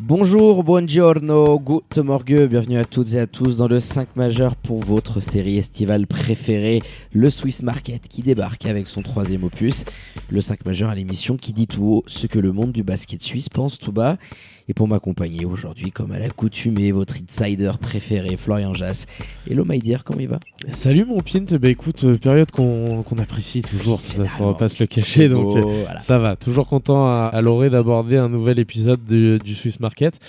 Bonjour, buongiorno, good morgue, bienvenue à toutes et à tous dans le 5 majeur pour votre série estivale préférée, le Swiss Market qui débarque avec son troisième opus, le 5 majeur à l'émission qui dit tout haut ce que le monde du basket suisse pense tout bas. Et pour m'accompagner aujourd'hui, comme à l'accoutumée, votre insider préféré, Florian Jass. Hello my dear, comment il va? Salut mon Pint, bah écoute, euh, période qu'on apprécie toujours, de toute façon, on va pas se le cacher, donc euh, voilà. ça va. Toujours content à, à l'orée d'aborder un nouvel épisode du, du Swiss Market.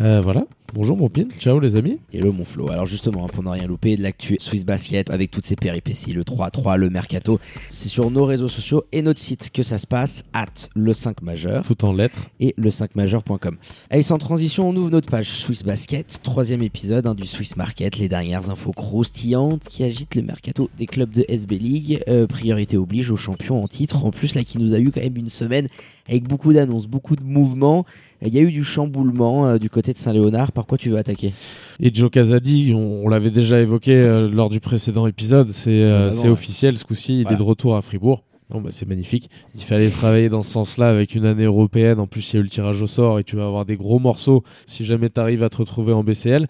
Euh, voilà, bonjour mon Pint, ciao les amis. Hello mon Flo. Alors justement, hein, pour ne rien louper de l'actu Swiss Basket avec toutes ses péripéties, le 3-3, le mercato, c'est sur nos réseaux sociaux et notre site que ça se passe, at le 5 majeur. Tout en lettres. et le 5majeur.com. Allez, sans transition, on ouvre notre page Swiss Basket, troisième épisode hein, du Swiss Market, les dernières infos croustillantes qui agitent le mercato des clubs de SB League. Euh, priorité oblige aux champions en titre. En plus, là, qui nous a eu quand même une semaine avec beaucoup d'annonces, beaucoup de mouvements. Il y a eu du chamboulement euh, du côté de Saint-Léonard. Par quoi tu veux attaquer? Et Joe Casadi, on, on l'avait déjà évoqué euh, lors du précédent épisode, c'est euh, ouais. officiel ce coup-ci, il Voilà. est de retour à Fribourg. Bon, bah, c'est magnifique. Il fallait travailler dans ce sens-là avec une année européenne. En plus, il y a eu le tirage au sort et tu vas avoir des gros morceaux si jamais tu arrives à te retrouver en BCL.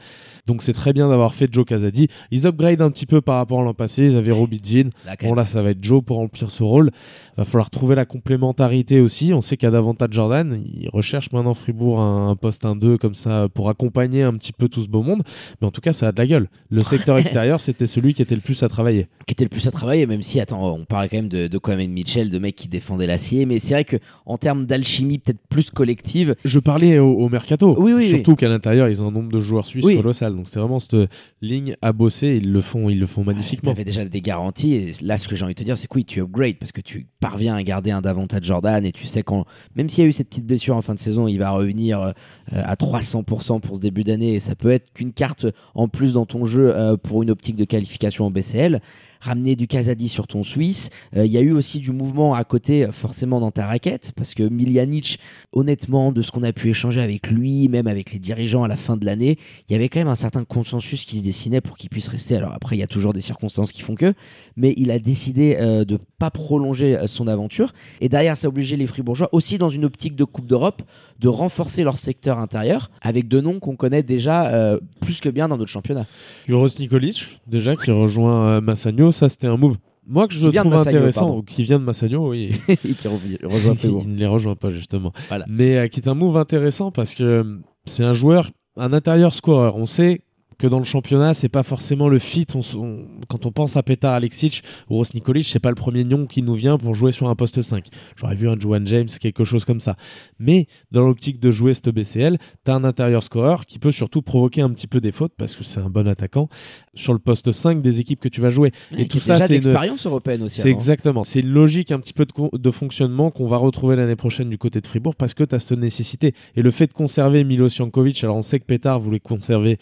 Donc, c'est très bien d'avoir fait Joe Casadi. Ils upgrade un petit peu par rapport à l'an passé. Ils avaient Robbie Jean. Bon, là, ça va être Joe pour remplir ce rôle. Va falloir trouver la complémentarité aussi. On sait qu'il y a davantage Jordan. Il recherche maintenant Fribourg un, un poste 1-2 comme ça pour accompagner un petit peu tout ce beau monde. Mais en tout cas, ça a de la gueule. Le secteur extérieur, c'était celui qui était le plus à travailler. qui était le plus à travailler, même si, attends, on parlait quand même de, de Kwame Mitchell, de mecs qui défendaient l'acier, mais c'est vrai que en termes d'alchimie peut-être plus collective, Je parlais au, au mercato. Oui, oui, Surtout qu'à l'intérieur, ils ont un nombre de joueurs suisses colossal. Donc c'est vraiment cette ligne à bosser. Ils le font, ils le font Tu magnifiquement. avais déjà des garanties. Et là, ce que j'ai envie de te dire, c'est que oui, tu upgrades parce que tu parviens à garder un davantage Jordan et tu sais quand, même s'il y a eu cette petite blessure en fin de saison, il va revenir euh, à 300% pour ce début d'année et ça peut être qu'une carte en plus dans ton jeu euh, pour une optique de qualification en BCL. Ramener du Kazadi sur ton Suisse. Euh, Il y a eu aussi du mouvement à côté, forcément dans ta raquette, parce que Miljanic, honnêtement, de ce qu'on a pu échanger avec lui, même avec les dirigeants à la fin de l'année, il y avait quand même un certain consensus qui se dessinait pour qu'il puisse rester. Alors après, il y a toujours des circonstances qui font que, mais il a décidé euh, de pas prolonger euh, son aventure. Et derrière, ça a obligé les Fribourgeois, aussi dans une optique de Coupe d'Europe, de renforcer leur secteur intérieur avec deux noms qu'on connaît déjà euh, plus que bien dans notre championnat. Juros Nikolic, déjà, qui rejoint euh, Massagno. Ça, c'était un move. Moi, que je trouve Massagno, intéressant, pardon. ou qui vient de Massagno, oui. Et qui rev- rejoint Fribourg. il ne les rejoint pas, justement. Voilà. Mais euh, qui est un move intéressant parce que c'est un joueur, un intérieur scoreur. On sait que dans le championnat, c'est pas forcément le fit. On s- on- quand on pense à Petar Alexic ou Ross Nikolic, c'est pas le premier nom qui nous vient pour jouer sur un poste 5. J'aurais vu un Juan James, quelque chose comme ça. Mais dans l'optique de jouer cette BCL, t'as un intérieur scoreur qui peut surtout provoquer un petit peu des fautes parce que c'est un bon attaquant sur le poste 5 des équipes que tu vas jouer. Et tout ça, c'est une, d'expérience européenne aussi. c'est avant. exactement. C'est une logique un petit peu de, fonctionnement qu'on va retrouver l'année prochaine du côté de Fribourg parce que tu as cette nécessité. Et le fait de conserver Milo Jankovic, alors on sait que Pétard voulait conserver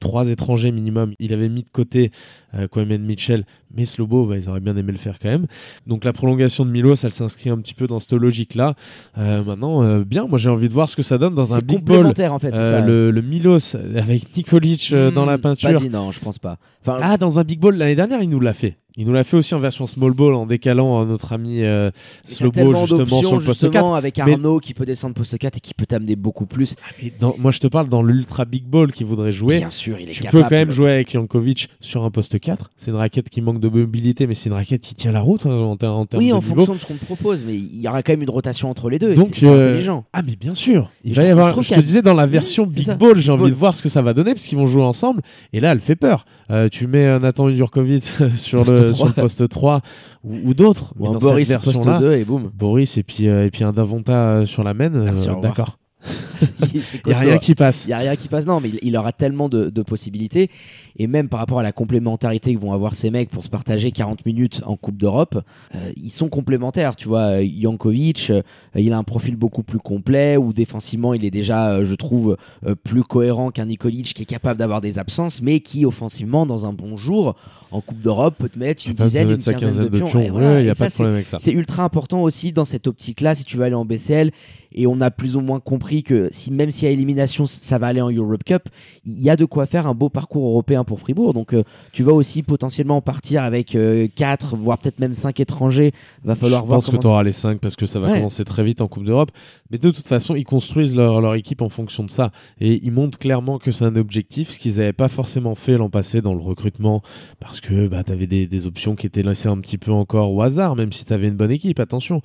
trois étrangers minimum. Il avait mis de côté euh, Kwame Mitchell, mais Slobo, bah, ils auraient bien aimé le faire quand même. Donc la prolongation de Milos, elle s'inscrit un petit peu dans cette logique-là. Euh, maintenant, euh, bien, moi j'ai envie de voir ce que ça donne dans un big ball. en fait. Euh, ça. le, le Milos avec Nikolic dans la Hmm, peinture. Pas dit non, je pense pas. Enfin, Ah, dans un big ball l'année dernière, il nous l'a fait. Il nous l'a fait aussi en version small ball en décalant euh, notre ami euh, Slobo justement sur le poste justement, 4. avec Mais- Arnaud qui peut descendre poste 4 et qui peut t'amener beaucoup plus. Dans- moi, je te parle dans l'ultra big ball qu'il voudrait jouer. Bien sûr, il est Tu capable. peux quand même jouer avec Jankovic sur un poste 4. C'est une raquette qui manque de mobilité, mais c'est une raquette qui tient la route hein, en, ter- en termes Oui, de en niveau. fonction de ce qu'on te propose, mais il y aura quand même une rotation entre les deux. Donc, c'est euh, intelligent. Ah, mais bien sûr. Il Je va y avoir. je te disais dans la version big ça, ball, j'ai envie ball. de voir ce que ça va donner parce qu'ils vont jouer ensemble. Et là, elle fait peur. Euh, tu mets un Nathan Jurkovic sur le, 3. sur le poste 3 ou, ou d'autres. Ou un Boris cette poste version-là, 2 et boum. Boris et puis, euh, et puis un Davonta euh, sur la main. euh. D'accord. Il n'y a rien qui passe. Il n'y a rien qui passe, non, mais il, il aura tellement de, de possibilités. Et même par rapport à la complémentarité que vont avoir ces mecs pour se partager 40 minutes en Coupe d'Europe, euh, ils sont complémentaires. Tu vois, euh, Jankovic, euh, il a un profil beaucoup plus complet, où défensivement, il est déjà, euh, je trouve, euh, plus cohérent qu'un Nikolic qui est capable d'avoir des absences, mais qui, offensivement, dans un bon jour, en Coupe d'Europe, peut te mettre une dizaine, une mettre quinzaine de pions. pions. Et Ouais, voilà. il n'y Et a ça, pas de c'est- problème avec ça. c'est ultra important aussi dans cette optique-là, si tu veux aller en BCL. Et on a plus ou moins compris que si, même si à élimination, ça va aller en Europe Cup, il y a de quoi faire un beau parcours européen pour Fribourg. Donc euh, tu vas aussi potentiellement partir avec 4, voire peut-être même 5 étrangers. Va falloir je voir pense que tu auras les 5 parce que ça va Ouais. commencer très vite en Coupe d'Europe. Mais de toute façon, ils construisent leur, leur équipe en fonction de ça. Et ils montrent clairement que c'est un objectif, ce qu'ils n'avaient pas forcément fait l'an passé dans le recrutement. Parce que bah, tu avais des, des options qui étaient laissées un petit peu encore au hasard, même si tu avais une bonne équipe. Attention,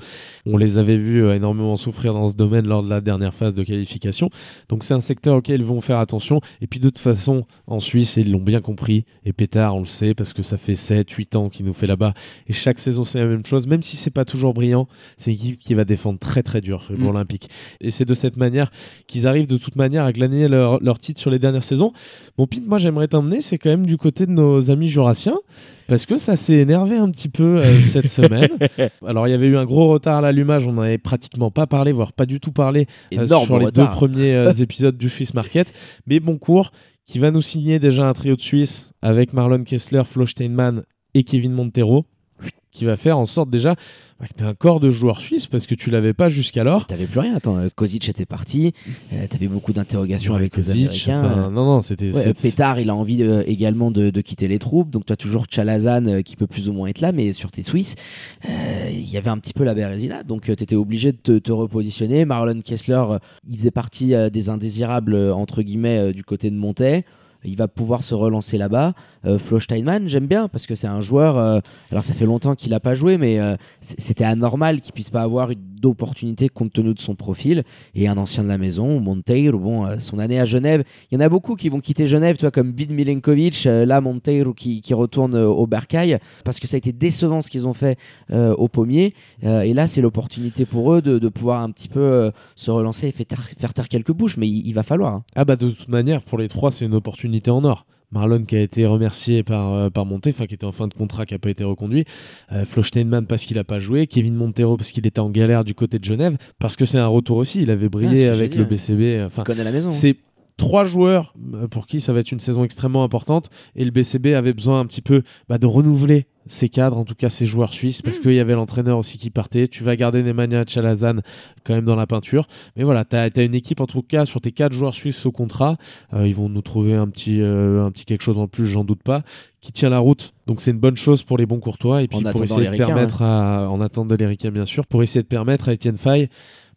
on les avait vus euh, énormément souffrir dans ce domaine lors de la dernière phase de qualification. Donc c'est un secteur auquel ils vont faire attention. Et puis de toute façon, en Suisse, ils l'ont bien compris. Et Pétard, on le sait, parce que ça fait 7, 8 ans qu'il nous fait là-bas. Et chaque saison, c'est la même chose. Même si c'est pas toujours brillant, c'est une équipe qui va défendre très très dur pour Mm. l'Olympique. Et c'est de cette manière qu'ils arrivent de toute manière à glaner leur, leur titre sur les dernières saisons. Mon Pete, moi j'aimerais t'emmener, c'est quand même du côté de nos amis jurassiens. Parce que ça s'est énervé un petit peu euh, cette semaine. Alors il y avait eu un gros retard à l'allumage, on n'en avait pratiquement pas parlé, voire pas du tout parlé euh, sur les retard. deux premiers euh, épisodes du Swiss Market. Mais bon cours, qui va nous signer déjà un trio de Suisse avec Marlon Kessler, Flo Steinman et Kevin Montero, qui va faire en sorte déjà bah, que tu as un corps de joueurs suisses parce que tu l'avais pas jusqu'alors. T'avais plus rien. Attends, euh, Kozic était parti. Euh, T'avais beaucoup d'interrogations avec les Kozic, Américains. enfin, non, non, c'était. Ouais, Pétard, il a envie euh, également de, de quitter les troupes. Donc, tu as toujours Chalazan euh, qui peut plus ou moins être là, mais sur tes Suisses, euh, il y avait un petit peu la Bérésina. Donc, tu étais obligé de te, te repositionner. Marlon Kessler, euh, il faisait partie euh, des indésirables, euh, entre guillemets, euh, du côté de Montaigne. Il va pouvoir se relancer là-bas. Euh, Flo Steinman, j'aime bien parce que c'est un joueur. euh, alors, ça fait longtemps qu'il n'a pas joué, mais euh, c'était anormal qu'il puisse pas avoir d'opportunité compte tenu de son profil. Et un ancien de la maison, Monteiro, bon, son année à Genève, il y en a beaucoup qui vont quitter Genève, tu vois, comme Vid Milenkovic, là, Monteiro qui, qui retourne au Bercail, parce que ça a été décevant ce qu'ils ont fait au Pommier. Et là, c'est l'opportunité pour eux de, de pouvoir un petit peu se relancer et faire taire, faire taire quelques bouches, mais il, il va falloir. hein. Ah bah de toute manière, pour les trois, c'est une opportunité en or. Marlon qui a été remercié par, euh, par Monté, enfin qui était en fin de contrat, qui n'a pas été reconduit. Euh, Flo Steinman parce qu'il n'a pas joué. Kevin Montero parce qu'il était en galère du côté de Genève. Parce que c'est un retour aussi. Il avait Ah, brillé que avec le BCB. Enfin, Il connaît la maison. hein. c'est trois joueurs euh, pour qui ça va être une saison extrêmement importante. Et le BCB avait besoin un petit peu bah, de renouveler ses cadres, en tout cas ses joueurs suisses, parce qu'il y avait l'entraîneur aussi qui partait. Tu vas garder Nemanja Chalazan quand même dans la peinture. Mais voilà, tu as, une équipe, en tout cas, sur tes quatre joueurs suisses au contrat. Euh, ils vont nous trouver un petit, euh, un petit quelque chose en plus, j'en doute pas, qui tient la route. Donc c'est une bonne chose pour les bons courtois. Et puis En pour essayer de permettre à, en attendant de l'Éricain, bien sûr, pour essayer de permettre à Etienne Faye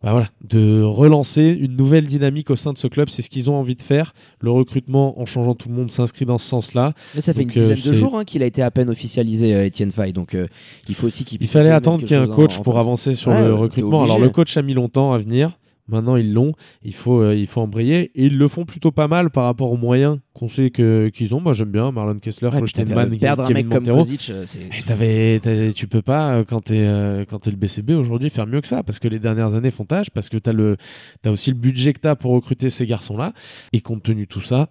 bah voilà, de relancer une nouvelle dynamique au sein de ce club. C'est ce qu'ils ont envie de faire. Le recrutement, en changeant tout le monde, s'inscrit dans ce sens-là. Mais ça fait Donc, une dizaine euh, de jours hein, qu'il a été à peine officialisé, euh, Étienne Faye. Donc, euh, il faut aussi qu'il Il fallait attendre qu'il y ait un coach chose en- en pour avancer sur Ouais, le recrutement. Alors le coach a mis longtemps à venir. Maintenant ils l'ont. Il faut, euh, il faut embrayer et ils le font plutôt pas mal par rapport aux moyens qu'on sait que qu'ils ont. Moi j'aime bien Marlon Kessler, Ouais, Steinman, perdre un mec comme Montero. Kozic, euh, t'avais- t'avais- tu peux pas, euh, quand t'es euh, quand t'es le BCB aujourd'hui, faire mieux que ça, parce que les dernières années font tâche, parce que t'as le as aussi le budget que t'as pour recruter ces garçons-là, et compte tenu de tout ça,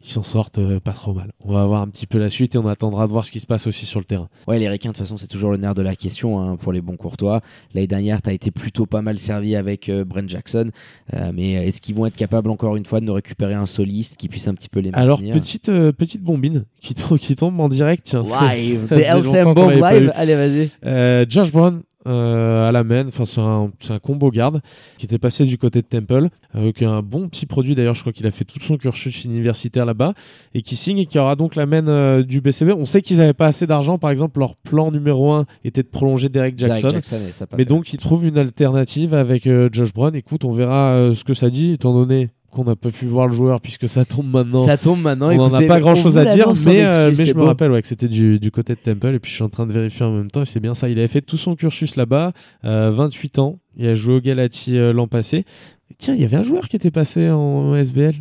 ils s'en sortent euh, pas trop mal. On va voir un petit peu la suite et on attendra de voir ce qui se passe aussi sur le terrain. Ouais, les Ricains, de toute façon, c'est toujours le nerf de la question hein, pour les bons courtois. L'année dernière, tu as été plutôt pas mal servi avec euh, Brent Jackson. Euh, mais est-ce qu'ils vont être capables, encore une fois, de nous récupérer un soliste qui puisse un petit peu les maintenir? Alors petite petite bombine qui, to- qui tombe en direct, tiens. Live, LCM Bomb live? Allez, vas-y. Josh Brown euh, à la main, enfin c'est un, combo garde qui était passé du côté de Temple, euh, qui est un bon petit produit d'ailleurs, je crois qu'il a fait tout son cursus universitaire là-bas, et qui signe et qui aura donc la main euh, du BCB. On sait qu'ils n'avaient pas assez d'argent, par exemple leur plan numéro un était de prolonger Derek Derek Jackson. Jackson, a pas Mais donc, ils trouvent une alternative avec euh, Josh Brown. Écoute, on verra ce que ça dit, étant donné qu'on n'a pas pu voir le joueur puisque ça tombe maintenant. ça tombe maintenant. on n'en a pas grand chose à dire, mais, euh, mais je me rappelle ouais, que c'était du, du côté de Temple. Et puis je suis en train de vérifier en même temps, et c'est bien ça. Il avait fait tout son cursus là-bas, euh, 28 ans. Il a joué au Galati euh, l'an passé. Et tiens, il y avait un joueur qui était passé en SBL.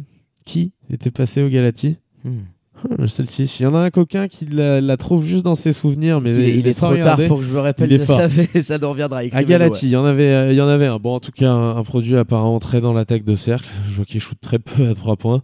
Qui était passé au Galati Hmm. Ah, Celle-ci, il y en a un coquin qui la, la trouve juste dans ses souvenirs, mais il, est- il trop tard pour que je me rappelle il fort. ça, nous reviendra. À Galati, il y en avait, euh, il y en avait un. Bon, en tout cas, un, un produit apparemment très dans l'attaque de cercle. Je vois qu'il shoot très peu à trois points.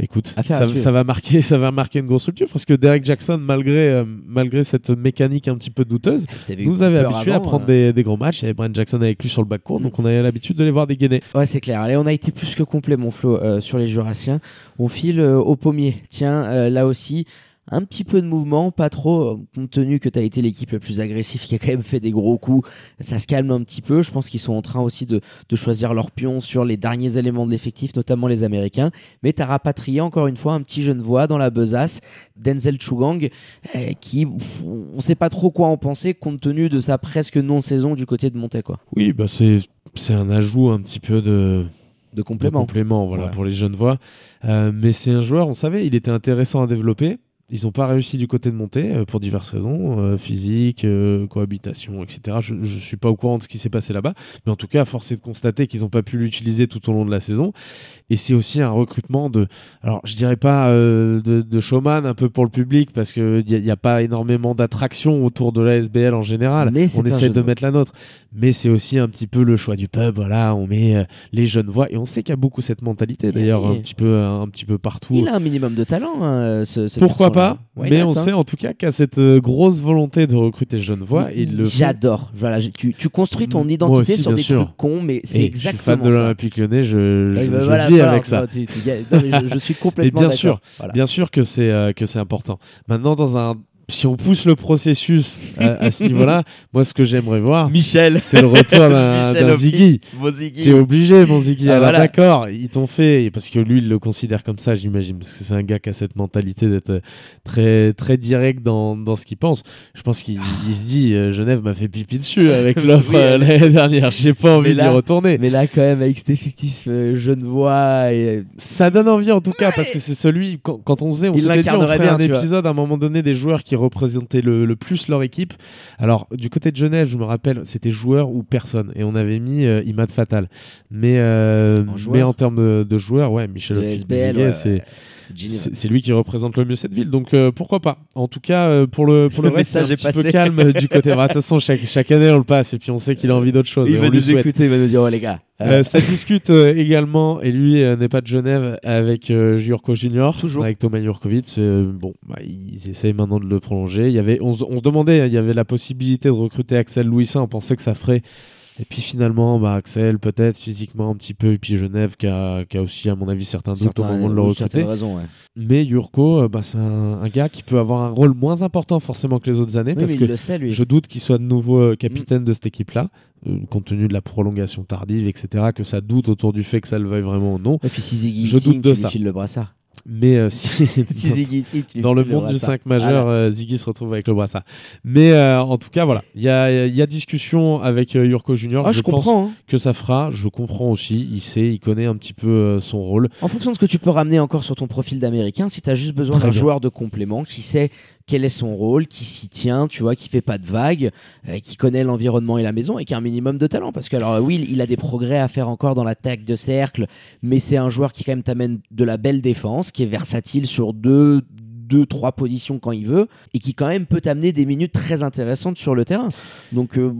Écoute, ça, va marquer, ça va marquer une grosse rupture parce que Derek Jackson, malgré, euh, malgré cette mécanique un petit peu douteuse, eu nous avait habitué à prendre euh. des, des grands matchs. Il y avait Brian Jackson avec lui sur le backcourt, donc on avait l'habitude de les voir dégainer. Ouais, c'est clair. Allez, on a été plus que complet, mon Flo, euh, sur les Jurassiens. On file euh, au pommier. Tiens, là aussi, un petit peu de mouvement, pas trop, euh, compte tenu que tu as été l'équipe la plus agressive qui a quand même fait des gros coups. Ça se calme un petit peu. Je pense qu'ils sont en train aussi de, de choisir leur pion sur les derniers éléments de l'effectif, notamment les Américains. Mais tu as rapatrié encore une fois un petit jeune voix dans la besace, Denzel Chugang, euh, qui, pff, on sait pas trop quoi en penser compte tenu de sa presque non-saison du côté de quoi. Oui, bah c'est, un ajout un petit peu de, De de complément. complément voilà, Ouais. pour les jeunes voix. Euh, mais c'est un joueur, on savait, il était intéressant à développer. Ils n'ont pas réussi du côté de monter euh, pour diverses raisons, euh, physique, euh, cohabitation, etc. Je ne suis pas au courant de ce qui s'est passé là-bas, mais en tout cas, force est de constater qu'ils n'ont pas pu l'utiliser tout au long de la saison. Et c'est aussi un recrutement de, alors je dirais pas euh, de, de showman un peu pour le public, parce qu'il n'y a, a pas énormément d'attractions autour de la SBL en général. Mais on essaie de mettre la nôtre, mais c'est aussi un petit peu le choix du pub. Voilà, on met les jeunes voix, et on sait qu'il y a beaucoup cette mentalité d'ailleurs oui. un petit peu, un petit peu partout. Il a un minimum de talent, hein, ce, ce Pourquoi. Pas Why Mais not, on hein. sait en tout cas a cette euh, grosse volonté de recruter voix. Et ils le. J'adore. Voilà, tu, tu construis ton identité aussi, sur bien des sûr. trucs cons, mais Et c'est je suis exactement fan de l'Olympique lyonnais, je, je, bah je voilà, vis voilà, avec ça. tu- tu non, mais je, je suis complètement bien d'accord. sûr. Bien sûr que c'est euh, que c'est important. Maintenant, dans un si on pousse le processus à ce niveau-là, moi, ce que j'aimerais voir, Michel, c'est le retour d'un. Ziggy. T'es obligé, mon Ziggy. Ah, Alors voilà. d'accord, ils t'ont fait parce que lui, il le considère comme ça, j'imagine, parce que c'est un gars qui a cette mentalité d'être euh, très très direct dans, dans ce qu'il pense. Je pense qu'il il se dit, euh, Genève m'a fait pipi dessus avec l'offre Oui, euh, l'année dernière. J'ai pas envie d'y retourner. Mais là, quand même, avec cet effectif euh, jeune voix et Ça donne envie en tout cas parce que c'est celui quand, quand on faisait, on s'était dit on ferait bien, un vois. épisode à un moment donné des joueurs qui représentaient le, le plus leur équipe. Alors du côté de Genève, je me rappelle, c'était joueur ou personne et on avait mis euh, Imad Fatal. Mais euh, En mais en termes de, de joueurs, ouais, Michel ouais, c'est ouais, c'est génial. C'est lui qui représente le mieux cette ville, donc euh, pourquoi pas. En tout cas, euh, pour le pour le, Le reste, c'est un petit peu calme euh, du côté. Bah, De toute façon, chaque chaque année on le passe et puis on sait qu'il a envie d'autre chose. Il et va on nous écouter, il va nous dire, oh les gars. Euh, ça discute également, et lui n'est pas de Genève, avec Jurko Junior, Toujours. avec Thomas Jurkovic. Bon, bah, ils essayent maintenant de le prolonger. Il y avait, on, se- on se demandait, hein, il y avait la possibilité de recruter Axel Louisin, on pensait que ça ferait. Et puis finalement, bah, Axel, peut-être physiquement un petit peu, et puis Genève qui a, qui a aussi, à mon avis, certains doutes au moment de le recruter. ouais. Mais Jurko, euh, bah, c'est un, un gars qui peut avoir un rôle moins important forcément que les autres années, Oui, parce que sait, je doute qu'il soit de nouveau euh, capitaine de cette équipe-là, euh, compte tenu de la prolongation tardive, etc., que ça doute autour du fait que ça le veuille vraiment ou non. Et puis si Ziggy Je doute de ça. le brassard. Mais euh, si, Si Ziggy tu dans le monde du brassard. 5 majeur, euh, Ziggy se retrouve avec le brassard. Mais euh, en tout cas, voilà, il y a, y a discussion avec euh, Jurko Junior. Ah, je, je pense hein. que ça fera. Je comprends aussi. Il sait, il connaît un petit peu euh, son rôle. En fonction de ce que tu peux ramener encore sur ton profil d'américain, si tu as juste besoin d'un joueur de complément qui sait quel est son rôle, qui s'y tient, tu vois, qui fait pas de vagues, euh, qui connaît l'environnement et la maison et qui a un minimum de talent. Parce que, alors, oui, il a des progrès à faire encore dans l'attaque de cercle, mais c'est un joueur qui, quand même, t'amène de la belle défense, qui est versatile sur deux, deux, trois positions quand il veut, et qui, quand même, peut t'amener des minutes très intéressantes sur le terrain. Donc, euh,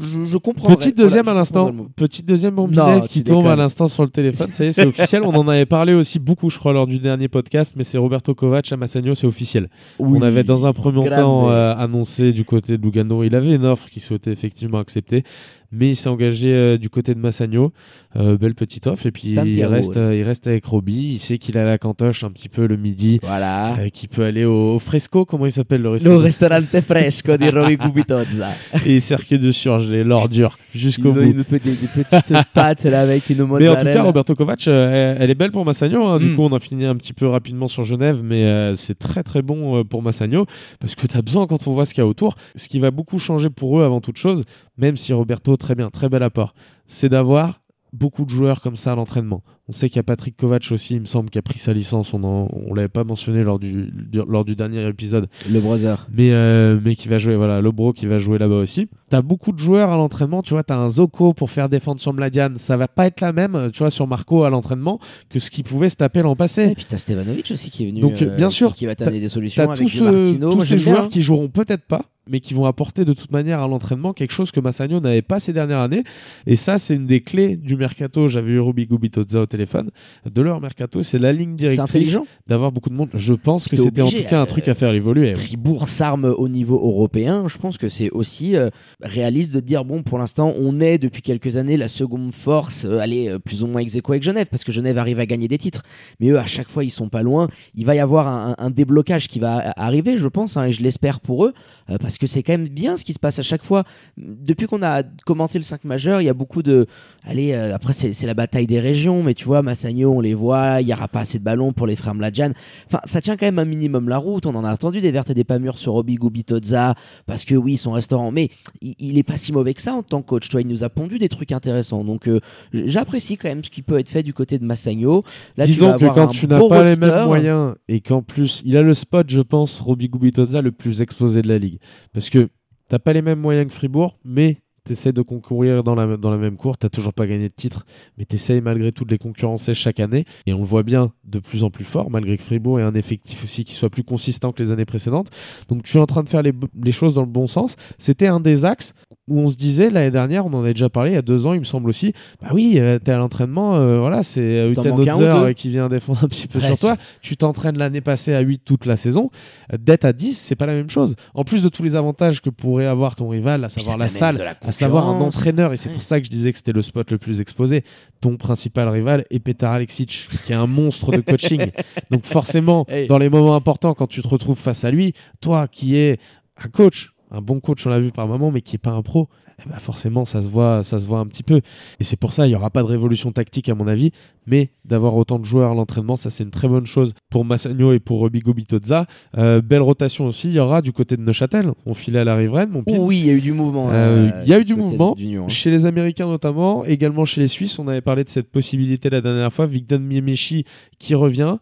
je, je comprends. Petite deuxième à l'instant. Petite deuxième bombinette qui tombe à l'instant sur le téléphone. Ça y est, c'est officiel. On en avait parlé aussi beaucoup, je crois, lors du dernier podcast. Mais c'est Roberto Kovac à Massagno, c'est officiel. On avait dans un premier grave, temps euh, annoncé du côté de Lugano, il avait une offre qu'il souhaitait effectivement accepter, mais il s'est engagé euh, du côté de Massagno, Euh, belle petite offre, et puis il reste, ouais. euh, il reste avec Roby, il sait qu'il a la cantoche un petit peu le midi, Voilà. qu'il peut aller au, au fresco, comment il s'appelle le Le restaurant ristorante fresco di Roby Gubitozza. Et circuit de surgelé, l'ordure, jusqu'au bout. une des, des petites pâtes là avec une Mais en mozzarella. tout cas, Roberto Kovac, elle, elle est belle pour Massagno. hein. Du Mm. coup, on a fini un petit peu rapidement sur Genève, mais c'est très très bon pour Massagno parce que tu as besoin quand on voit ce qu'il y a autour. Ce qui va beaucoup changer pour eux avant toute chose, même si Roberto, très bien, très bel apport, c'est d'avoir beaucoup de joueurs comme ça à l'entraînement. On sait qu'il y a Patrick Kovac aussi, il me semble, qui a pris sa licence. On ne l'avait pas mentionné lors du, lors du dernier épisode. Le brother. Mais, euh, mais qui va jouer, voilà, le bro qui va jouer là-bas aussi. Tu as beaucoup de joueurs à l'entraînement. Tu vois, tu as un Zoko pour faire défendre sur Mladian. Ça va pas être la même, tu vois, sur Marco à l'entraînement que ce qu'il pouvait se taper l'an passé. Et puis tu as Stevanovic aussi qui est venu. Donc, bien sûr. Qui va t'amener des solutions. As tous, tous ces joueurs qui joueront peut-être pas mais qui vont apporter de toute manière à l'entraînement quelque chose que Massagno n'avait pas ces dernières années. Et ça, c'est une des clés du mercato. J'avais eu Ruby Gubitozza au téléphone. De leur mercato, c'est la ligne directrice d'avoir beaucoup de monde. Je pense que c'était en tout cas un truc à faire évoluer. Fribourg s'arme au niveau européen. Je pense que c'est aussi euh, réaliste de dire bon, pour l'instant, on est depuis quelques années la seconde force, euh, aller euh, plus ou moins ex avec Genève, parce que Genève arrive à gagner des titres. Mais eux, à chaque fois, ils sont pas loin. Il va y avoir un, déblocage qui va arriver, je pense, hein, et je l'espère pour eux, parce parce que c'est quand même bien ce qui se passe à chaque fois. Depuis qu'on a commencé le 5 majeur, il y a beaucoup de. Allez, euh, après, c'est la bataille des régions, mais tu vois, Massagno, on les voit, il n'y aura pas assez de ballons pour les frères Mladjan. Enfin, ça tient quand même un minimum la route. On en a entendu des vertes et des pas mûres sur Roby Gubitozza, parce que oui, son restaurant, mais il, est pas si mauvais que ça en tant que coach. Toi, il nous a pondu des trucs intéressants. Donc, euh, j'apprécie quand même ce qui peut être fait du côté de Massagno. Disons que quand tu n'as pas les mêmes moyens et qu'en plus, il a le spot, je pense, Roby Gubitozza, le plus exposé de la ligue. Parce que t'as pas les mêmes moyens que Fribourg, mais tu essaies de concourir dans la, dans la même cour. Tu toujours pas gagné de titre, mais tu essaies malgré tout de les concurrencer chaque année. Et on le voit bien de plus en plus fort, malgré que Fribourg ait un effectif aussi qui soit plus consistant que les années précédentes. Donc tu es en train de faire les, les choses dans le bon sens. C'était un des axes où on se disait l'année dernière, on en a déjà parlé il y a deux ans, il me semble aussi. Bah oui, euh, tu es à l'entraînement, euh, voilà, c'est Uten Hotzer qui vient défendre un petit peu sur toi. Tu t'entraînes l'année passée à 8 toute la saison. D'être à 10, c'est pas la même chose. En plus de tous les avantages que pourrait avoir ton rival, à savoir la salle, à savoir un entraîneur, et c'est pour ça que je disais que c'était le spot le plus exposé. Ton principal rival est Petar Alexic, qui est un monstre de coaching. Donc forcément, dans les moments importants, quand tu te retrouves face à lui, toi qui es un coach un bon coach, on l'a vu par moment, mais qui n'est pas un pro, eh ben, forcément, ça se, voit, ça se voit un petit peu. Et c'est pour ça, il n'y aura pas de révolution tactique, à mon avis, mais d'avoir autant de joueurs à l'entraînement, ça c'est une très bonne chose pour Massagno et pour Robigo Bitozza. Euh, belle rotation aussi, il y aura du côté de Neuchâtel. On filait à la riveraine, mon Oui, il y a eu du mouvement. Euh, il y a eu du mouvement, hein. chez les Américains notamment, également chez les Suisses. On avait parlé de cette possibilité la dernière fois. Victor Miemechi qui revient.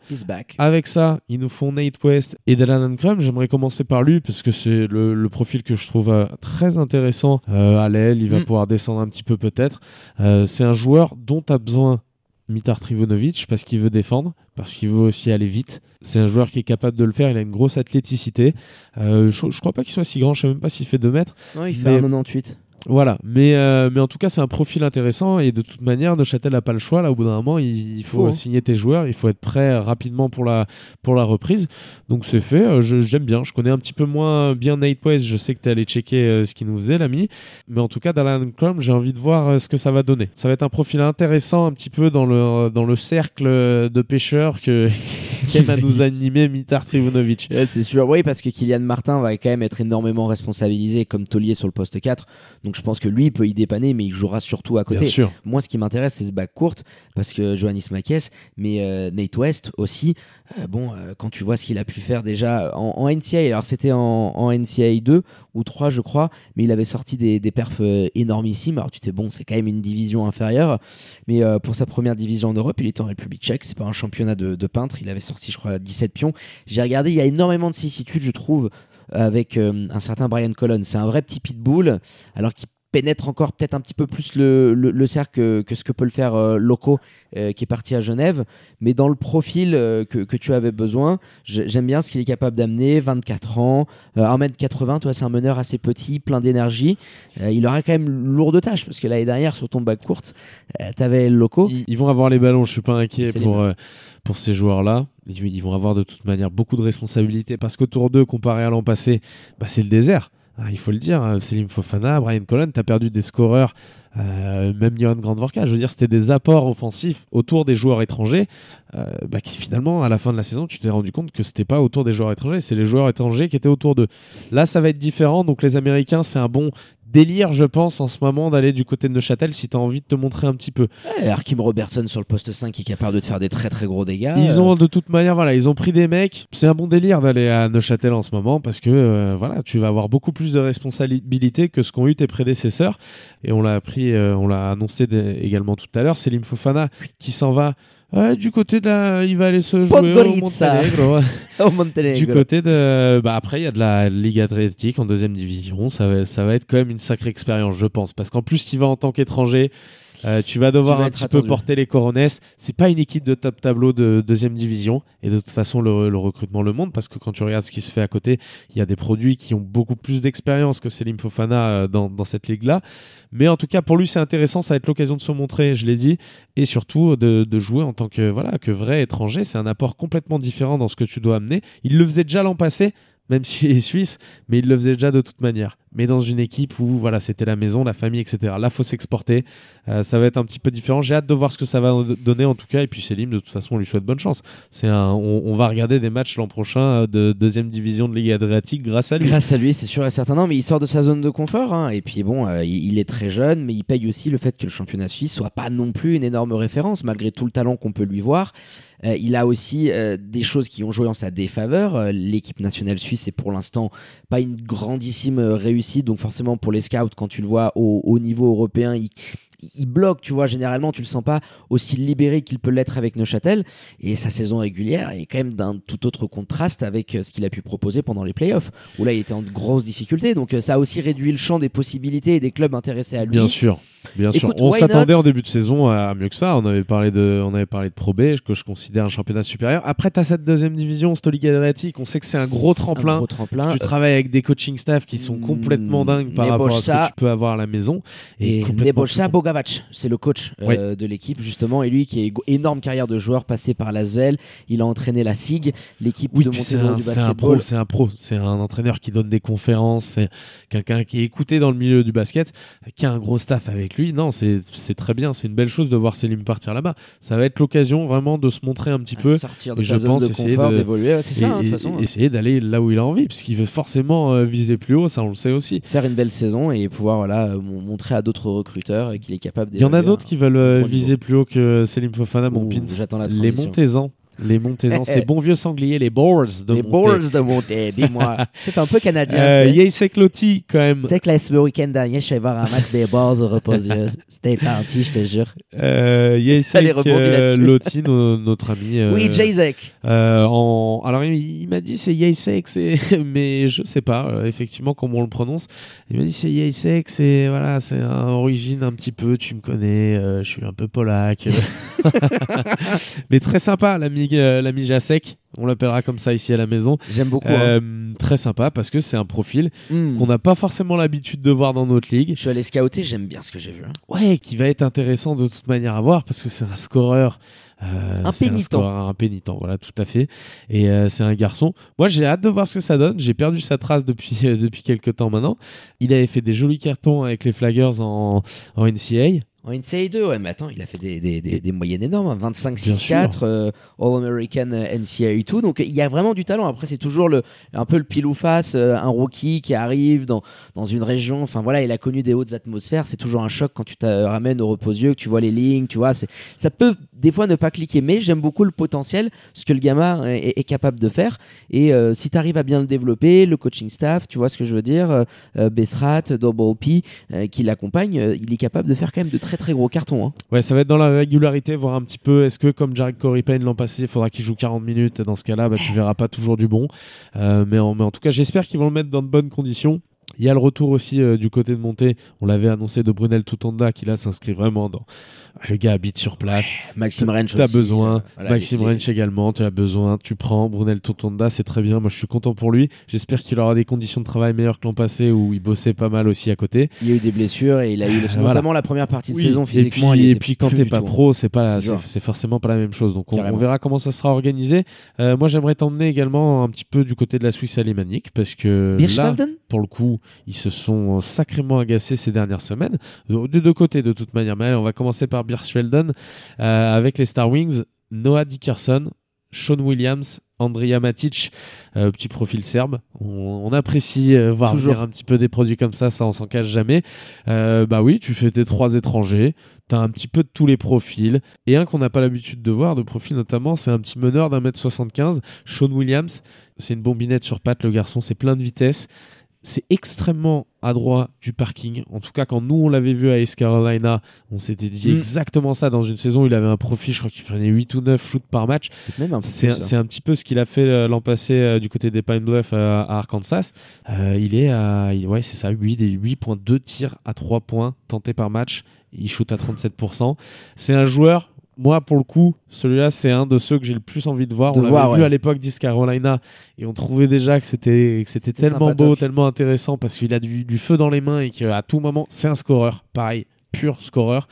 Avec ça, ils nous font Nate West et Dylan Crum. J'aimerais commencer par lui parce que c'est le, profil que je trouve euh, très intéressant à l'aile. Il va mm. pouvoir descendre un petit peu peut-être. c'est un joueur dont tu as besoin Mitar Trivonovic parce qu'il veut défendre, parce qu'il veut aussi aller vite. C'est un joueur qui est capable de le faire, il a une grosse athléticité. Euh, je, je, crois pas qu'il soit si grand, je sais même pas s'il fait 2 mètres. Non, il fait 1,98. Voilà, mais, euh, mais en tout cas, c'est un profil intéressant et de toute manière, Neuchâtel n'a pas le choix. Là, au bout d'un moment, il, faut, signer tes joueurs, il faut être prêt rapidement pour la, pour la reprise. Donc, c'est fait. Euh, j'aime bien. Je connais un petit peu moins bien Nate West. Je sais que tu es allé checker euh, ce qu'il nous faisait, l'ami. Mais en tout cas, Dallan Crum, j'ai envie de voir ce que ça va donner. Ça va être un profil intéressant un petit peu dans le, dans le cercle de pêcheurs que va nous animer Mitar Trivunovic. c'est sûr, oui, parce que Kylian Martin va quand même être énormément responsabilisé comme taulier sur le poste 4. Donc je pense que lui peut y dépanner, mais il jouera surtout à côté. Moi, ce qui m'intéresse, c'est ce back courte, parce que Johannes Makes, mais euh, Nate West aussi. Euh, bon, euh, quand tu vois ce qu'il a pu faire déjà en, NCA, alors c'était en, NCA 2 ou 3, je crois, mais il avait sorti des, des perfs énormissimes. Alors tu sais, bon, c'est quand même une division inférieure, mais pour sa première division en Europe, il était en République tchèque. C'est pas un championnat de, de peintre. Il avait sorti, je crois, 17 pions. J'ai regardé, il y a énormément de similitudes, je trouve, avec euh, un certain Brian Colon. C'est un vrai petit pitbull, alors qu'il pénètre encore peut-être un petit peu plus le, cercle que, ce que peut le faire euh, Loco euh, qui est parti à Genève. Mais dans le profil que, tu avais besoin j'aime bien ce qu'il est capable d'amener 24 ans 1m80 toi c'est un meneur assez petit plein d'énergie. Il aura quand même lourd de tâches parce que l'année dernière sur ton bac courte tu avais Loco. Ils, vont avoir les ballons je suis pas inquiet pour, pour ces joueurs là ils vont avoir de toute manière beaucoup de responsabilités parce qu'autour d'eux, comparé à l'an passé, bah, c'est le désert. Ah, il faut le dire, hein. Selim Fofana, Brian Colon, tu as perdu des scoreurs, euh, même Johan Grandvorka. Je veux dire, c'était des apports offensifs autour des joueurs étrangers. Euh, bah, qui finalement, à la fin de la saison, tu t'es rendu compte que c'était pas autour des joueurs étrangers, c'est les joueurs étrangers qui étaient autour d'eux. Là, ça va être différent. Donc, les Américains, c'est un bon délire, je pense, en ce moment d'aller du côté de Neuchâtel si tu as envie de te montrer un petit peu. Ouais, Arkim Robertson sur le poste 5 qui est capable de te faire des très très gros dégâts. Ils ont de toute manière, voilà, ils ont pris des mecs. C'est un bon délire d'aller à Neuchâtel en ce moment parce que euh, voilà, tu vas avoir beaucoup plus de responsabilités que ce qu'ont eu tes prédécesseurs. Et on l'a appris, euh, on l'a annoncé également tout à l'heure. Selim Fofana qui s'en va. Ouais, du côté de la, il va aller se jouer au Podgorica. Ouais. au. Du côté de. Bah après, il y a de la Ligue Adriatique en deuxième division. Ça va, ça va être quand même une sacrée expérience, je pense. Parce qu'en plus, tu vas en tant qu'étranger. Euh, tu vas devoir vas un petit peu porter les coronesses. C'est pas une équipe de top tableau de deuxième division. Et de toute façon, le, le recrutement le montre. Parce que quand tu regardes ce qui se fait à côté, il y a des produits qui ont beaucoup plus d'expérience que Selim Fofana euh, dans, dans cette ligue-là. Mais en tout cas, pour lui, c'est intéressant. Ça va être l'occasion de se montrer, je l'ai dit. Et surtout de, de jouer en tant que, voilà, que vrai étranger. C'est un apport complètement différent dans ce que tu dois amener. Il le faisait déjà l'an passé, même s'il est suisse, mais il le faisait déjà de toute manière. Mais dans une équipe où voilà, c'était la maison, la famille, etc. Là, faut s'exporter. Euh, ça va être un petit peu différent. J'ai hâte de voir ce que ça va donner en tout cas. Et puis Selim, de toute façon, on lui souhaite bonne chance. On va regarder des matchs l'an prochain euh, de deuxième division de Ligue Adriatique grâce à lui. Grâce à lui, c'est sûr et certain. Non, mais il sort de sa zone de confort. hein. Et puis bon, euh, il, il est très jeune, mais il paye aussi le fait que le championnat suisse soit pas non plus une énorme référence, malgré tout le talent qu'on peut lui voir. Euh, il a aussi euh, des choses qui ont joué en sa défaveur. Euh, L'équipe nationale suisse est pour l'instant pas une grandissime euh, réussite. Donc forcément, pour les scouts, quand tu le vois au, au niveau européen, il, il bloque, tu vois, généralement, tu le sens pas aussi libéré qu'il peut l'être avec Neuchâtel. Et sa saison régulière est quand même d'un tout autre contraste avec euh, ce qu'il a pu proposer pendant les playoffs, où là, il était en grosse difficulté. Donc euh, ça a aussi réduit le champ des possibilités et des clubs intéressés à lui. Bien sûr, bien sûr. On s'attendait en début de saison à mieux que ça. On avait parlé de, on avait parlé de Pro B, que je considère un championnat supérieur. Après, tu as cette deuxième division, cette Ligue Adriatique. On sait que c'est un gros tremplin. gros tremplin. Tu travailles avec des coaching staff qui sont complètement dingues par rapport à ce que tu peux avoir à la maison. Et flippant. Bogavac, c'est le coach euh, de l'équipe justement, et lui qui a une énorme carrière de joueur, passé par l'Asvel, il a entraîné la SIG, l'équipe Oui, de c'est Monténégro un, c'est un pro, c'est un un entraîneur qui donne des conférences, c'est quelqu'un qui est écouté dans le milieu du basket, qui a un gros staff avec lui. Non, c'est très bien, c'est une belle chose de voir Selim partir là-bas. Ça va être l'occasion vraiment de se montrer un petit peu sortir de et je pense de essayer confort, d'évoluer, Ouais, c'est ça, hein, de façon. et essayer d'aller là où il a envie, puisqu'il veut forcément euh, viser plus haut, ça on le sait aussi. Faire une belle saison et pouvoir voilà, euh, mon- montrer à d'autres recruteurs euh, qu'il est capable Il y en a d'autres qui veulent viser plus haut que Selim Fofana, mon. J'attends la Les transition. Montezans. Les Montezans, ces bons vieux sangliers, les Boars de Les Monté. Bulls de Monté, dis-moi. C'est un peu canadien. Euh. Yeisek Lotti, quand même. Tu sais que là, ce week-end dernier, je suis allé voir un match des Bulls au reposieux. C'était parti, je te jure. Euh, euh. Lotti, no- notre ami. euh, Oui, Jayzek. euh, en... Alors, il, il m'a dit c'est c'est... mais je sais pas euh, effectivement comment on le prononce. Il m'a dit c'est Yeisek, c'est voilà, c'est un origine un petit peu, tu me connais, euh, je suis un peu polac. mais très sympa, l'ami, euh, l'ami Jacek, on l'appellera comme ça ici à la maison. J'aime beaucoup. hein. Euh, Très sympa parce que c'est un profil Hmm. qu'on n'a pas forcément l'habitude de voir dans notre ligue. Je suis allé scouter, j'aime bien ce que j'ai vu. hein. Ouais, qui va être intéressant de toute manière à voir parce que c'est un scoreur. euh, Un pénitent. un pénitent, voilà, tout à fait. Et euh, c'est un garçon. Moi, j'ai hâte de voir ce que ça donne. J'ai perdu sa trace depuis, euh, depuis quelques temps maintenant. Il avait fait des jolis cartons avec les Flaggers en, en NCA. En NCAA 2, ouais, mais attends, il a fait des, des, des, des moyennes énormes. hein. 25, Bien 6, 4, euh, All-American euh, NCAA 2. Donc il y a vraiment du talent. Après, c'est toujours le, un peu le pile ou face, euh, un rookie qui arrive dans, dans une région. Enfin voilà, il a connu des hautes atmosphères. C'est toujours un choc quand tu te ramènes au reposieux, que tu vois les lignes, tu vois. Ça peut des fois ne pas cliquer, mais j'aime beaucoup le potentiel, ce que le gamin est, est- capable de faire. Et euh, si tu arrives à bien le développer, le coaching staff, tu vois ce que je veux dire, euh, euh, Bessrat, Double P, euh, qui l'accompagne, euh, il est capable de faire quand même de très très gros cartons. hein. Ouais, ça va être dans la régularité, voir un petit peu. Est-ce que, comme Jarek Corey Payne l'an passé, il faudra qu'il joue 40 minutes Dans ce cas-là, bah, tu verras pas toujours du bon. Euh, mais, en, mais en tout cas, j'espère qu'ils vont le mettre dans de bonnes conditions. Il y a le retour aussi euh, du côté de montée. On l'avait annoncé de Brunel Toutonda qui là s'inscrit vraiment dans. Le gars habite sur place. Maxime Rench Tu as aussi, besoin. euh, voilà, Maxime les- les- Rench également. Tu as besoin. Tu prends Brunel Toutonda. C'est très bien. Moi, je suis content pour lui. J'espère qu'il aura des conditions de travail meilleures que l'an passé où il bossait pas mal aussi à côté. Il y a eu des blessures et il a eu le- Voilà. notamment la première partie de Oui, saison et physiquement. puis, il et puis quand t'es pas tout. pro, c'est pas, C'est forcément pas la même chose. Donc on, verra comment ça sera organisé. Euh, moi, j'aimerais t'emmener également un petit peu du côté de la Suisse alémanique parce que là, pour le coup, ils se sont sacrément agacés ces dernières semaines. Euh, De deux côtés, de toute manière. Mais allez, on va commencer par Birchfelden euh, avec les Star Wings, Noah Dickerson, Sean Williams, Andrija Matic, euh, petit profil serbe. On, on apprécie euh, voir Toujours. venir un petit peu des produits comme ça, ça on s'en cache jamais. Euh, bah oui, tu fais tes trois étrangers. T'as un petit peu de tous les profils. Et un qu'on n'a pas l'habitude de voir, de profil notamment, c'est un petit meneur d'un mètre 75, Sean Williams. C'est une bombinette sur patte, le garçon, c'est plein de vitesse. C'est extrêmement adroit du parking. En tout cas, quand nous on l'avait vu à East Carolina, on s'était dit Mm. exactement ça. Dans une saison, il avait un profil, je crois qu'il prenait 8 ou 9 shoots par match. C'est un un petit peu ce qu'il a fait euh, l'an passé euh, du côté des Pine Bluff euh, à Arkansas. Euh, il est à il- ouais, c'est ça, 8, des 8.2 tirs à 3 points tentés par match. Il shoot à 37%. C'est un joueur, moi pour le coup, celui-là c'est un de ceux que j'ai le plus envie de voir. De on l'avait vu à l'époque d'East Carolina et on trouvait déjà que c'était que c'était C'était tellement beau, tellement intéressant parce qu'il a du, du feu dans les mains et qu'à tout moment c'est un scoreur. Pareil, pur scoreur.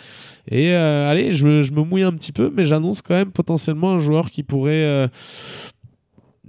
Et euh, allez, je, me- je me mouille un petit peu, mais j'annonce quand même potentiellement un joueur qui pourrait euh,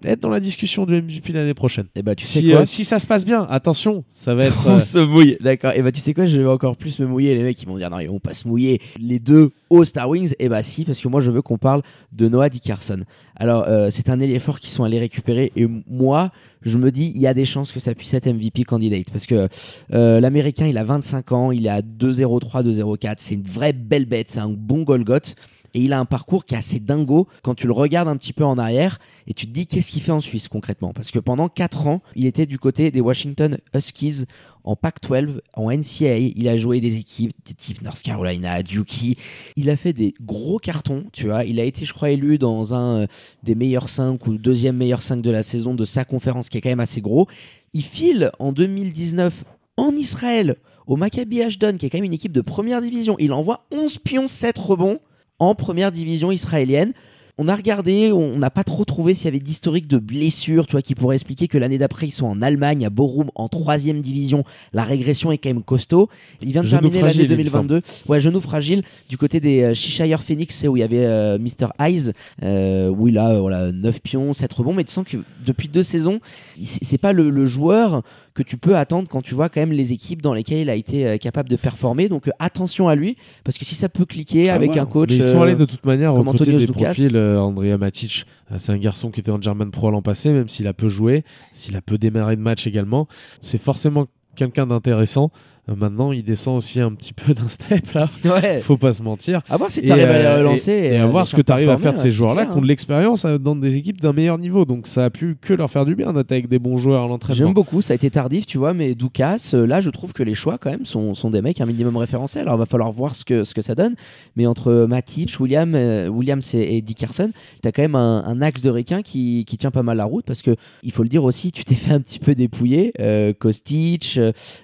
être dans la discussion du MVP l'année prochaine. Et bah tu sais quoi euh, si ça se passe bien, attention, ça va être. On euh, se mouille, d'accord. Et bah tu sais quoi, je vais encore plus me mouiller. Les mecs ils vont dire non, ils vont pas se mouiller. Les deux au Star Wings, et bah si, parce que moi je veux qu'on parle de Noah Dickerson. Alors euh, c'est un ailier fort qui sont allés récupérer, et moi je me dis il y a des chances que ça puisse être MVP candidate, parce que l'américain il a 25 ans, il est à 2-0-3, 2-0-4, c'est une vraie belle bête, c'est un bon Golgoth. Et il a un parcours qui est assez dingo quand tu le regardes un petit peu en arrière et tu te dis qu'est-ce qu'il fait en Suisse concrètement? Parce que pendant 4 ans, il était du côté des Washington Huskies en Pac-12, en NCAA. Il a joué des équipes des type North Carolina, Duke. Il a fait des gros cartons, tu vois. Il a été, je crois, élu dans un euh, des meilleurs 5 ou le deuxième meilleur 5 de la saison de sa conférence, qui est quand même assez gros. Il file en 2019 en Israël au Maccabi Ashdod, qui est quand même une équipe de première division. Il envoie 11 pions, 7 rebonds en première division israélienne. On a regardé, on n'a pas trop trouvé s'il y avait d'historique de blessures, tu vois, qui pourrait expliquer que l'année d'après ils sont en Allemagne, à Bochum, en troisième division. La régression est quand même costaud. Il vient de Genou terminer l'année fragile, il me 2022. Ouais, genou fragile du côté des euh, Cheshire Phoenix, c'est où il y avait euh, Mr. Eyes, euh, où il a euh, voilà, 9 pions, 7 rebonds, mais tu sens que depuis deux saisons, c'est pas le, le joueur que tu peux attendre quand tu vois quand même les équipes dans lesquelles il a été euh, capable de performer. Donc euh, attention à lui, parce que si ça peut cliquer Ah avec ouais. un coach. Mais ils sont euh, allés de toute manière recruter des Doukas. profils. euh, Andrea Matic, c'est un garçon qui était en German Pro l'an passé, même s'il a peu joué, s'il a peu démarré de match également. C'est forcément quelqu'un d'intéressant. Euh, maintenant, il descend aussi un petit peu d'un step là. Ouais. Faut pas se mentir. À voir si tu arrives à euh, les relancer. et, et à voir ce que tu arrives à faire de là, ces joueurs-là qui ont hein. de l'expérience euh, dans des équipes d'un meilleur niveau. Donc ça a pu que leur faire du bien d'être avec des bons joueurs à l'entraînement. J'aime beaucoup, ça a été tardif, tu vois, mais Doukas, là, je trouve que les choix, quand même, sont, sont des mecs un minimum référentiels. Alors, il va falloir voir ce que, ce que ça donne. Mais entre Matic, William, euh, Williams et, et Dickerson, tu as quand même un, un axe de requin qui, qui tient pas mal la route parce que, il faut le dire aussi, tu t'es fait un petit peu dépouiller. Euh, Kostic,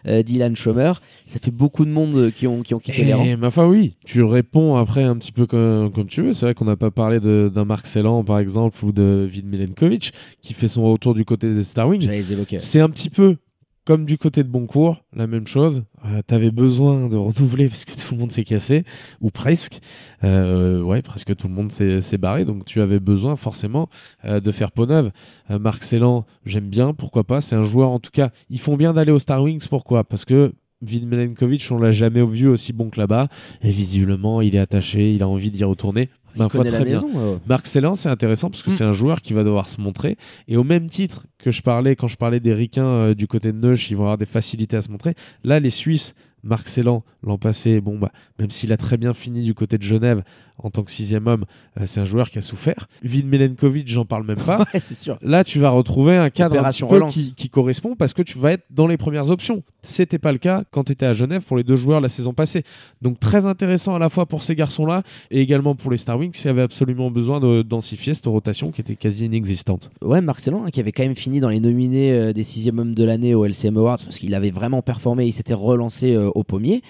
Dylan Schomer, ça fait beaucoup de monde euh, qui ont, qui ont quitté les rangs. Et, ma foi, oui, tu réponds après un petit peu comme, comme tu veux. C'est vrai qu'on n'a pas parlé d'un Marc Celan, par exemple, ou de Vid Milenkovic, qui fait son retour du côté des Star Wings. J'allais les évoquer. C'est un petit peu comme du côté de Boncourt, la même chose. Euh, T'avais besoin de renouveler parce que tout le monde s'est cassé, ou presque. Euh, ouais, presque tout le monde s'est barré, donc tu avais besoin forcément euh, de faire peau neuve. Marc Celan, j'aime bien, pourquoi pas. C'est un joueur, en tout cas, ils font bien d'aller aux Star Wings, pourquoi? Parce que Vid Milenkovic, on l'a jamais vu aussi bon que là-bas, et visiblement, il est attaché, il a envie d'y retourner. Ma Il foi, connaît la très bien. maison. ouais. Marc Celan, c'est intéressant parce que Mm. c'est un joueur qui va devoir se montrer. Et au même titre que je parlais quand je parlais des Ricains euh, du côté de Neuch, ils vont avoir des facilités à se montrer. Là, les Suisses, Marc Celan, l'an passé, bon, bah, même s'il a très bien fini du côté de Genève en tant que sixième homme, euh, c'est un joueur qui a souffert. Vid Milenkovic, j'en parle même pas. Ouais, c'est sûr. Là, tu vas retrouver un cadre un Opération petit peu relance. qui, qui correspond parce que tu vas être dans les premières options. C'était pas le cas quand tu étais à Genève pour les deux joueurs la saison passée. Donc très intéressant à la fois pour ces garçons-là et également pour les Star Wings qui avaient absolument besoin de densifier cette rotation qui était quasi inexistante. Ouais, Marc Celan, hein, qui avait quand même fini dans les nominés euh, des sixième hommes de l'année au LCM Awards parce qu'il avait vraiment performé, il s'était relancé euh, au pommier.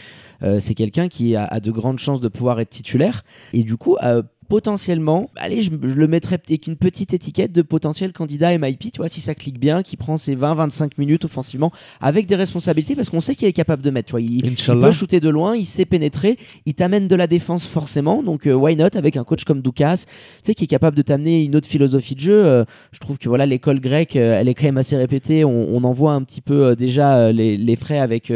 C'est quelqu'un qui a, a de grandes chances de pouvoir être titulaire et du coup euh, potentiellement, allez, je, je le mettrais peut-être avec une petite étiquette de potentiel candidat MIP, tu vois, si ça clique bien, qui prend ses 20-25 minutes offensivement avec des responsabilités parce qu'on sait qu'il est capable de mettre, tu vois, il, peut shooter de loin, il sait pénétrer, il t'amène de la défense forcément, donc euh, why not avec un coach comme Doukas, tu sais, qui est capable de t'amener une autre philosophie de jeu. euh, je trouve que voilà, l'école grecque, euh, elle est quand même assez répétée. On, on en voit un petit peu déjà les, les frais avec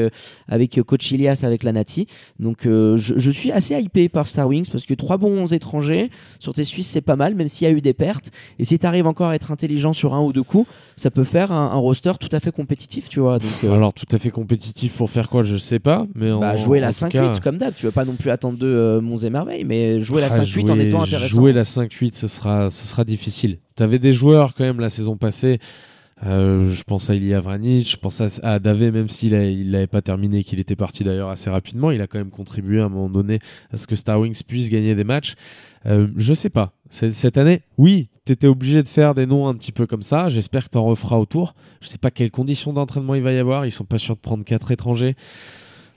avec coach Ilias, avec la Nati. Donc je, je suis assez hypé par Star Wings parce que trois bons étrangers, Sur tes Suisses, c'est pas mal, même s'il y a eu des pertes. Et si tu arrives encore à être intelligent sur un ou deux coups, ça peut faire un, un roster tout à fait compétitif, tu vois. Donc, euh, Alors tout à fait compétitif pour faire quoi, je sais pas, mais bah, en- jouer la en tout 5-8 cas- comme d'hab. Tu veux pas non plus attendre de euh, Monts et Merveilles, mais jouer la Ah, 5-8 en jouer- étant intéressant. Jouer la 5-8, ce sera, ce sera difficile. Tu avais des joueurs quand même la saison passée. Euh, je pense à Ilya Vranic, je pense à, à Davé, même s'il il l'avait pas terminé, qu'il était parti d'ailleurs assez rapidement. Il a quand même contribué à un moment donné à ce que Star Wings puisse gagner des matchs. Euh, je sais pas. Cette année, oui, tu étais obligé de faire des noms un petit peu comme ça. J'espère que tu en referas autour. Je sais pas quelles conditions d'entraînement il va y avoir. Ils sont pas sûrs de prendre quatre étrangers.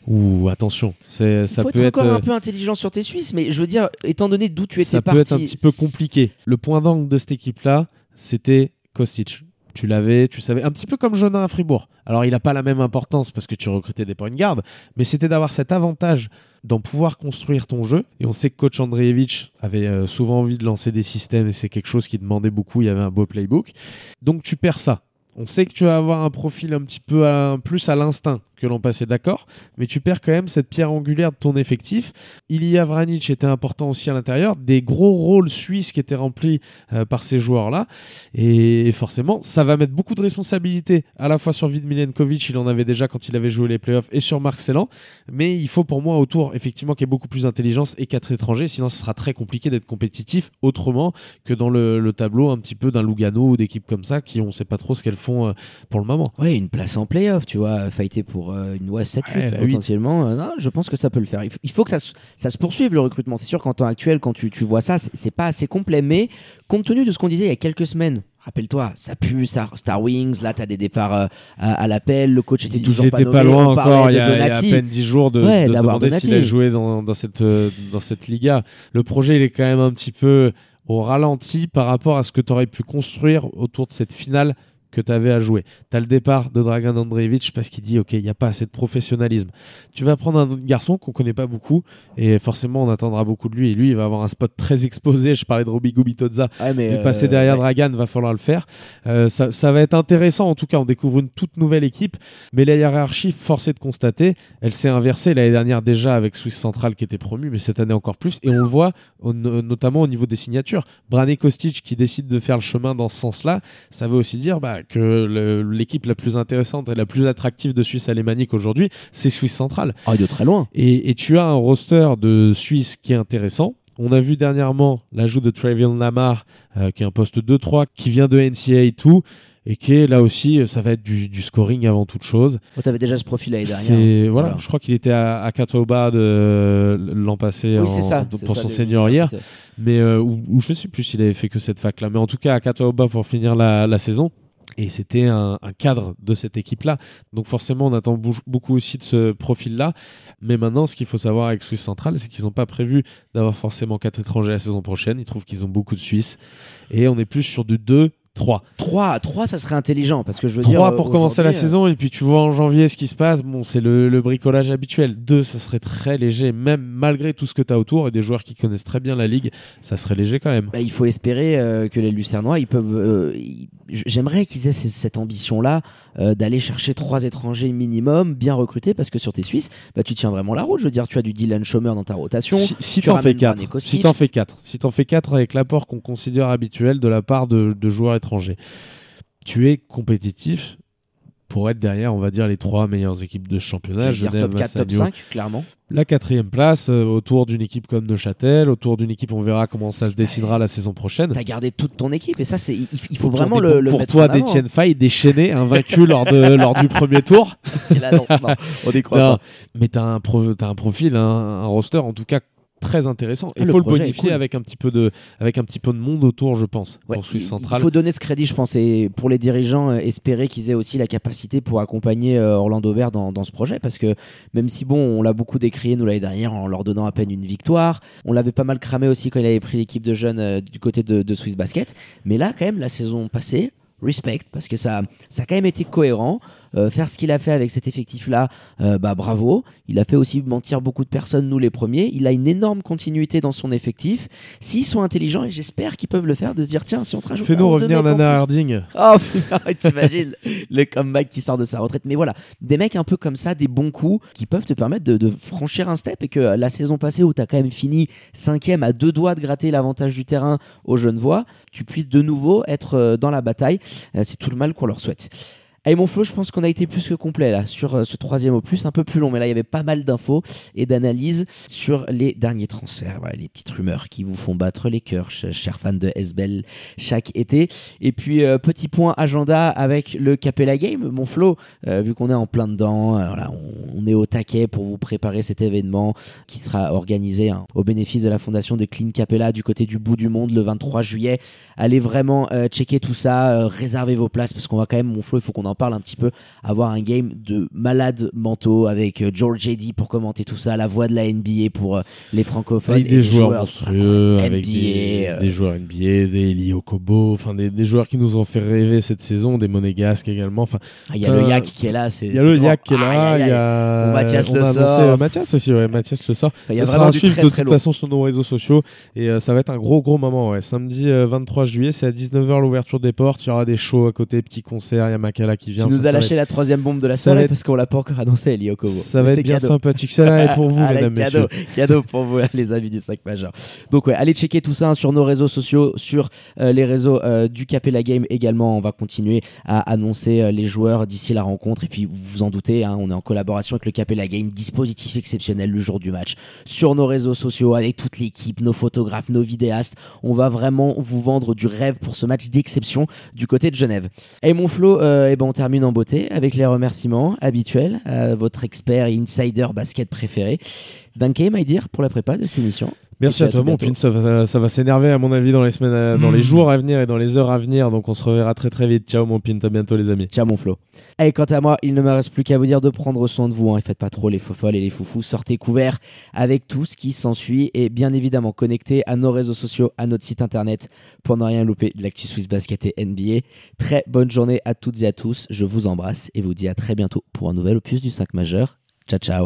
Ou attention, c'est ça faut peut être être encore euh, un peu intelligent sur tes Suisses, mais je veux dire, étant donné d'où tu étais ça parti, peut être un petit peu compliqué. Le point d'angle de cette équipe-là, c'était Kostic. Tu l'avais, tu savais, un petit peu comme Jonin à Fribourg. Alors, il n'a pas la même importance parce que tu recrutais des points de garde, mais c'était d'avoir cet avantage d'en pouvoir construire ton jeu. Et on sait que coach Andreevich avait euh, souvent envie de lancer des systèmes et c'est quelque chose qui demandait beaucoup. Il y avait un beau playbook. Donc, tu perds ça. On sait que tu vas avoir un profil un petit peu plus à l'instinct que l'an passé, d'accord, mais tu perds quand même cette pierre angulaire de ton effectif. Ilya Vranic était important aussi à l'intérieur, des gros rôles suisses qui étaient remplis euh, par ces joueurs-là, et forcément, ça va mettre beaucoup de responsabilités à la fois sur Vid Milenkovic, il en avait déjà quand il avait joué les playoffs, et sur Marc Celan, mais il faut pour moi autour, effectivement, qu'il y ait beaucoup plus d'intelligence et quatre étrangers, sinon ce sera très compliqué d'être compétitif autrement que dans le, le tableau un petit peu d'un Lugano ou d'équipes comme ça qui on sait pas trop ce qu'elles font euh, pour le moment. Ouais, une place en playoff, tu vois, fighter pour euh, une ouais, 7 Ouais, potentiellement. Euh, non, je pense que ça peut le faire. Il faut, que ça, se- ça se poursuive le recrutement. C'est sûr qu'en temps actuel, quand tu, tu vois ça, c'est pas assez complet. Mais compte tenu de ce qu'on disait il y a quelques semaines, rappelle-toi, ça pue, Star, Star Wings, là, t'as des départs euh, à, à l'appel, le coach était Ils toujours étaient pas, loin encore il y, a, il y a à peine 10 jours de, Ouais, de se demander s'il a joué dans, dans cette, dans cette Liga. Le projet, il est quand même un petit peu au ralenti par rapport à ce que tu aurais pu construire autour de cette finale que tu avais à jouer. Tu as le départ de Dragan Andreevich parce qu'il dit OK, il n'y a pas assez de professionnalisme. Tu vas prendre un autre garçon qu'on connaît pas beaucoup et forcément on attendra beaucoup de lui et lui il va avoir un spot très exposé. Je parlais de Roby Gubitoza Ouais, mais, mais euh, passer derrière ouais. Dragan, va falloir le faire. Euh, ça, ça va être intéressant. En tout cas, on découvre une toute nouvelle équipe. Mais la hiérarchie, forcé de constater, elle s'est inversée l'année dernière déjà avec Swiss Central qui était promu, mais cette année encore plus. Et on le voit au- notamment au niveau des signatures. Brané Kostic qui décide de faire le chemin dans ce sens-là, ça veut aussi dire bah, que l'équipe la plus intéressante et la plus attractive de Suisse alémanique aujourd'hui, c'est Swiss Central. Oh, de très loin. Et, et tu as un roster de Suisse qui est intéressant. On a vu dernièrement l'ajout de Travion Lamar, euh, qui est un poste 2-3, qui vient de NCAA et tout, et qui est là aussi, euh, ça va être du, du scoring avant toute chose. Oh, T'avais déjà ce profil l'année dernière. C'est voilà, Voilà. je crois qu'il était à, à Katowice de l'an passé Oui, en- c'est ça. pour son senior hier, mais euh, ou, ou je sais plus s'il avait fait que cette fac là, mais en tout cas à Katowice pour finir la, la saison. Et c'était un, un cadre de cette équipe-là. Donc forcément, on attend beaucoup aussi de ce profil-là. Mais maintenant, ce qu'il faut savoir avec Suisse Central, c'est qu'ils n'ont pas prévu d'avoir forcément quatre étrangers la saison prochaine. Ils trouvent qu'ils ont beaucoup de Suisses. Et on est plus sur du 2, 3. 3, 3, ça serait intelligent parce que je veux dire. 3 euh, pour commencer la aujourd'hui, euh, saison. Et puis tu vois en janvier ce qui se passe. Bon, c'est le, le bricolage habituel. 2, ce serait très léger. Même malgré tout ce que tu as autour et des joueurs qui connaissent très bien la ligue, ça serait léger quand même. Bah, il faut espérer euh, que les Lucernois, ils peuvent. euh, ils- J'aimerais qu'ils aient cette ambition-là euh, d'aller chercher trois étrangers minimum, bien recrutés, parce que sur tes Suisses, bah, tu tiens vraiment la route. Je veux dire, tu as du Dylan Schomer dans ta rotation. Si, t'en fais ramènes 4, Brané Kostic. si t'en fais 4, si t'en fais 4 avec l'apport qu'on considère habituel de la part de, de joueurs étrangers, tu es compétitif pour être derrière, on va dire, les trois meilleures équipes de ce championnat. Genève, top 4, top Massagno, 5, clairement. La quatrième place, euh, autour d'une équipe comme Neuchâtel, autour d'une équipe, on verra comment ça se dessinera la saison prochaine. Tu as gardé toute ton équipe et ça, c'est il, il faut Autour vraiment des- le, le pour mettre toi, d'Etienne Fay, déchaîné, invaincu lors, de, lors du premier tour. C'est la lance, non, on y croit Non, pas. mais tu as, un pro- t'as un profil, un, un roster en tout cas très intéressant. Ah, Il le faut le est bonifier cool. avec un petit peu de, avec un petit peu de monde autour, je pense, Ouais, pour Suisse Centrale. Il faut donner ce crédit, je pense, et pour les dirigeants, euh, espérer qu'ils aient aussi la capacité pour accompagner euh, Orlando Bear dans, dans ce projet, parce que même si bon, on l'a beaucoup décrié nous l'année dernière en leur donnant à peine une victoire, on l'avait pas mal cramé aussi quand il avait pris l'équipe de jeunes euh, du côté de, de Swiss Basket, mais là quand même la saison passée, respect, parce que ça, ça a quand même été cohérent. Euh, faire ce qu'il a fait avec cet effectif-là, euh, bah bravo. Il a fait aussi mentir beaucoup de personnes, nous les premiers. Il a une énorme continuité dans son effectif. S'ils sont intelligents, et j'espère qu'ils peuvent le faire, de se dire tiens, si on te rajoute Fais-nous revenir Nana Harding. Oh putain, t'imagines le comeback qui sort de sa retraite. Mais voilà, des mecs un peu comme ça, des bons coups qui peuvent te permettre de, de franchir un step et que la saison passée où tu as quand même fini cinquième à deux doigts de gratter l'avantage du terrain aux Genevois, tu puisses de nouveau être euh, dans la bataille. Euh, C'est tout le mal qu'on leur souhaite. Allez mon Flo, je pense qu'on a été plus que complet là sur euh, ce troisième opus, un peu plus long, mais là il y avait pas mal d'infos et d'analyses sur les derniers transferts, voilà, les petites rumeurs qui vous font battre les cœurs, ch- chers fans de SBL chaque été. Et puis euh, petit point agenda avec le Capella Game, mon Flo, euh, vu qu'on est en plein dedans, voilà, on, est au taquet pour vous préparer cet événement qui sera organisé hein, au bénéfice de la fondation de Clean Capella du côté du bout du monde le 23 juillet. Allez vraiment checker tout ça, réservez vos places parce qu'on va quand même, mon Flo, il faut qu'on en parle un petit peu, avoir un game de malades mentaux avec euh, George JD pour commenter tout ça, la voix de la NBA pour euh, les francophones. Avec et des joueurs joueurs monstrueux, NBA, avec des, euh, des joueurs NBA, des Liokobo, enfin des, des joueurs qui nous ont fait rêver cette saison, des monégasques également. Enfin, Ah, Il y a Euh, le Yak qui est là. c'est- il y a le. Yak qui est là, il y a Mathias Le Sort. euh, Mathias aussi, ouais, Mathias le sort. Enfin, il y a ça sera à suivre très, de très toute façon sur nos réseaux sociaux et euh, ça va être un gros gros moment. Ouais. Samedi euh, 23 juillet, c'est à 19h l'ouverture des portes. Il y aura des shows à côté, petits concerts. Il y a Makala qui Tu vient. nous Enfin, va lâché la troisième bombe de la soirée être- parce qu'on l'a pas encore annoncé, Lyokobo. Ça Mais va être bien cadeau. sympathique. Celle-là est pour vous, Allez, mesdames, cadeau, messieurs. cadeau pour vous, les amis du 5 majeur. Donc, ouais, allez checker tout ça hein, sur nos réseaux sociaux, sur euh, les réseaux euh, du Capella Game également. On va continuer à annoncer euh, les joueurs d'ici la rencontre. Et puis, vous vous en doutez, hein, on est en collaboration avec le Capella Game, dispositif exceptionnel le jour du match sur nos réseaux sociaux avec toute l'équipe, nos photographes, nos vidéastes. On va vraiment vous vendre du rêve pour ce match d'exception du côté de Genève. Et mon Flo, eh ben on termine en beauté avec les remerciements habituels à votre expert et insider basket préféré. Danke, my dear, pour la prépa de cette émission. Merci à toi, mon pin. Ça va, ça va s'énerver, à mon avis, dans les semaines, à- dans les Mm. jours à venir et dans les heures à venir. Donc, on se reverra très très vite. Ciao, mon pin. À bientôt, les amis. Ciao mon Flo. Et quant à moi, il ne me reste plus qu'à vous dire de prendre soin de vous. Hein. Et faites pas trop les faux folles et les foufous. Sortez couverts avec tout ce qui s'ensuit. Et bien évidemment, connectez à nos réseaux sociaux, à notre site internet pour ne rien louper de l'actu Swiss Basket et NBA. Très bonne journée à toutes et à tous. Je vous embrasse et vous dis à très bientôt pour un nouvel opus du 5 majeur. Ciao, ciao.